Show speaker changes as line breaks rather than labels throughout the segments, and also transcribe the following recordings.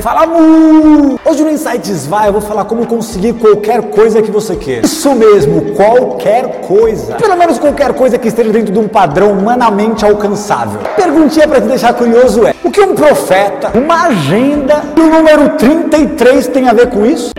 Fala muito! Hoje no Insights Vai eu vou falar como conseguir qualquer coisa que você quer. Isso mesmo, qualquer coisa. Pelo menos qualquer coisa que esteja dentro de um padrão humanamente alcançável. Perguntinha para te deixar curioso é: o que um profeta, uma agenda e o número 33 tem a ver com isso?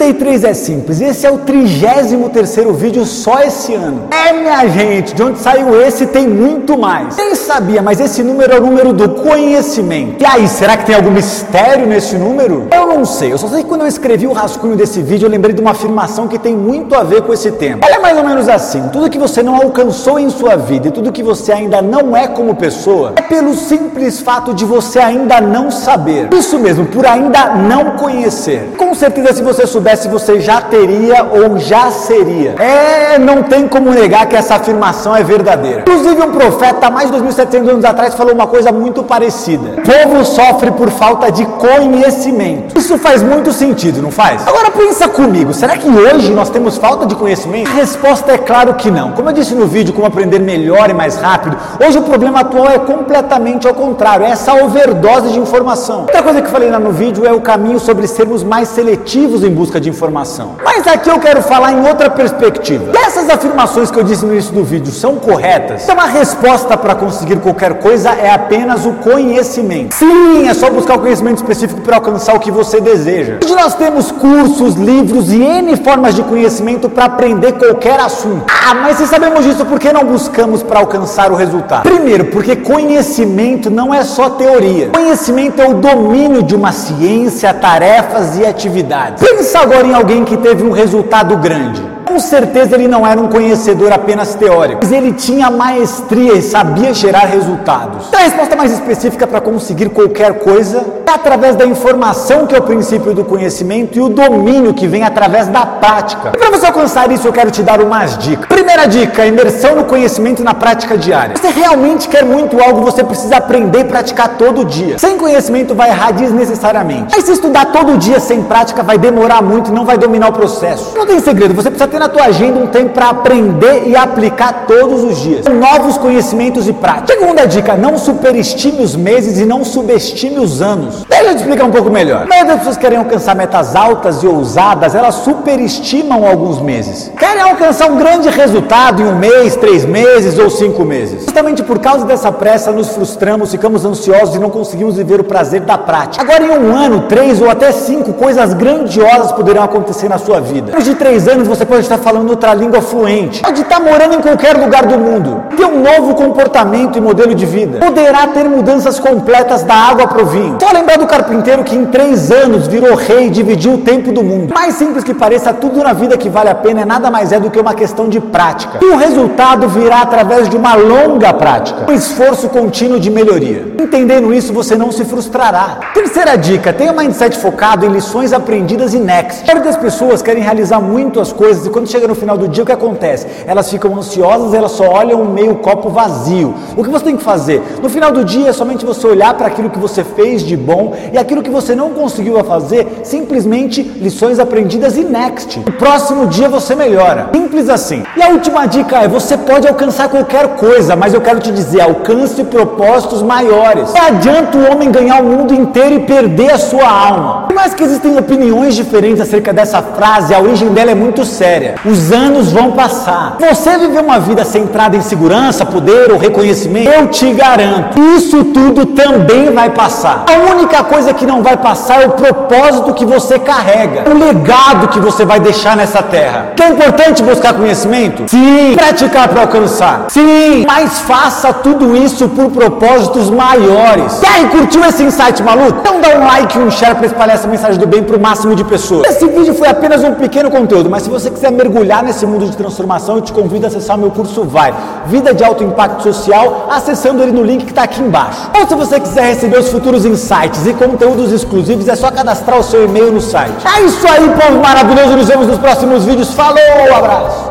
33 é simples, esse é o 33 vídeo só esse ano. É, minha gente, de onde saiu esse tem muito mais. Nem sabia, mas esse número é o número do conhecimento. E aí, será que tem algum mistério nesse número? Eu não sei, eu só sei que quando eu escrevi o rascunho desse vídeo, eu lembrei de uma afirmação que tem muito a ver com esse tema. Ela é mais ou menos assim: tudo que você não alcançou em sua vida e tudo que você ainda não é como pessoa, é pelo simples fato de você ainda não saber. Isso mesmo, por ainda não conhecer. Com certeza, se você soubesse, você já teria ou já seria. É, não tem como negar que essa afirmação é verdadeira. Inclusive, um profeta, mais de 2.700 anos atrás, falou uma coisa muito parecida: o povo sofre por falta de conhecimento. Isso faz muito sentido, não faz? Agora pensa comigo: será que hoje nós temos falta de conhecimento? A resposta é claro que não. Como eu disse no vídeo, como aprender melhor e mais rápido, hoje o problema atual é completamente ao contrário: é essa overdose de informação. Outra coisa que eu falei lá no vídeo é o caminho sobre sermos mais seletivos em busca de informação. Mas aqui eu quero falar em outra perspectiva. Essas afirmações que eu disse no início do vídeo são corretas? Então a resposta para conseguir qualquer coisa é apenas o conhecimento. Sim, é só buscar o conhecimento específico para alcançar o que você deseja. Hoje nós temos cursos, livros e N formas de conhecimento para aprender qualquer assunto. Ah, mas se sabemos disso, por que não buscamos para alcançar o resultado? Primeiro, porque conhecimento não é só teoria. Conhecimento é o domínio de uma ciência, tarefas e atividades. Pensa agora em alguém que teve um resultado grande. Com certeza ele não era um conhecedor apenas teórico, mas ele tinha maestria e sabia gerar resultados. Então a resposta mais específica para conseguir qualquer coisa é através da informação, que é o princípio do conhecimento, e o domínio que vem através da prática. E para você alcançar isso, eu quero te dar umas dicas. Primeira dica: imersão no conhecimento na prática diária. Se você realmente quer muito algo, você precisa aprender e praticar todo dia. Sem conhecimento vai errar desnecessariamente. Mas se estudar todo dia sem prática, vai demorar muito e não vai dominar o processo. Não tem segredo, você precisa ter na tua agenda um tempo para aprender e aplicar todos os dias. Novos conhecimentos e práticas. Segunda dica, não superestime os meses e não subestime os anos. Deixa eu te explicar um pouco melhor. A maioria pessoas querem alcançar metas altas e ousadas, elas superestimam alguns meses. Querem alcançar um grande resultado em um mês, três meses ou cinco meses. Justamente por causa dessa pressa, nos frustramos, ficamos ansiosos e não conseguimos viver o prazer da prática. Agora, em um ano, três ou até cinco, coisas grandiosas poderão acontecer na sua vida. Depois de três anos, você pode estar falando outra língua fluente, pode estar morando em qualquer lugar do mundo, ter um novo comportamento e modelo de vida, poderá ter mudanças completas da água para o vinho. Só lembrar do carpinteiro que em três anos virou rei e dividiu o tempo do mundo. Mais simples que pareça, tudo na vida que vale a pena é nada mais é do que uma questão de prática. E o resultado virá através de uma longa prática, um esforço contínuo de melhoria. Entendendo isso, você não se frustrará. Terceira dica: tenha um mindset focado em lições aprendidas e next. A maioria das pessoas querem realizar muito as coisas e chega no final do dia, o que acontece? Elas ficam ansiosas, elas só olham meio copo vazio. O que você tem que fazer? No final do dia é somente você olhar para aquilo que você fez de bom e aquilo que você não conseguiu fazer, simplesmente lições aprendidas e next. No próximo dia você melhora. Simples assim. E a última dica é: você pode alcançar qualquer coisa, mas eu quero te dizer, alcance propósitos maiores. Não adianta o homem ganhar o mundo inteiro e perder a sua alma. Por mais que existem opiniões diferentes acerca dessa frase, a origem dela é muito séria. Os anos vão passar. Você viver uma vida centrada em segurança, poder ou reconhecimento, eu te garanto, isso tudo também vai passar. A única coisa que não vai passar é o propósito que você carrega, o legado que você vai deixar nessa terra. Que é importante buscar conhecimento? Sim. Praticar para alcançar? Sim. Mas faça tudo isso por propósitos maiores. E aí, curtiu esse insight maluco? Então dá um like e um share para espalhar essa mensagem do bem para o máximo de pessoas. Esse vídeo foi apenas um pequeno conteúdo, mas se você quiser mergulhar nesse mundo de transformação, eu te convido a acessar o meu curso Vai, Vida de Alto Impacto Social, acessando ele no link que está aqui embaixo. Ou se você quiser receber os futuros insights e conteúdos exclusivos, é só cadastrar o seu e-mail no site. É isso aí, povo maravilhoso. Nos vemos nos próximos vídeos. Falou, abraço.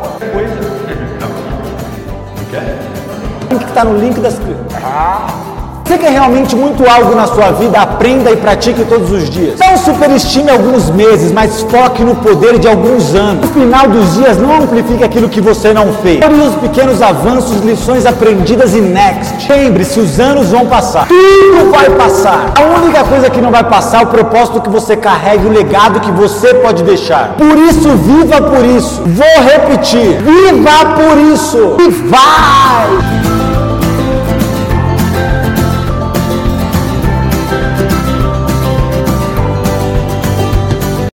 O link que está no link da descrição. Você quer realmente muito algo na sua vida, aprenda e pratique todos os dias. Não superestime alguns meses, mas foque no poder de alguns anos. No final dos dias, não amplifique aquilo que você não fez. Olhe os pequenos avanços, lições aprendidas e next. Lembre-se, os anos vão passar. Tudo vai passar. A única coisa que não vai passar é o propósito que você carrega, o legado que você pode deixar. Por isso, viva por isso. Vou repetir. Viva por isso. E vai!